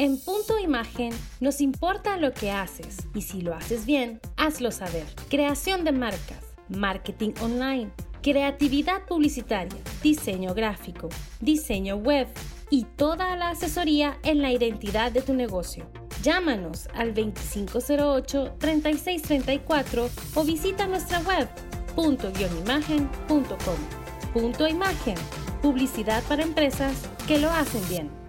En Punto Imagen nos importa lo que haces y si lo haces bien, hazlo saber. Creación de marcas, marketing online, creatividad publicitaria, diseño gráfico, diseño web y toda la asesoría en la identidad de tu negocio. Llámanos al 2508-3634 o visita nuestra web punto-imagen.com. Punto Imagen, publicidad para empresas que lo hacen bien.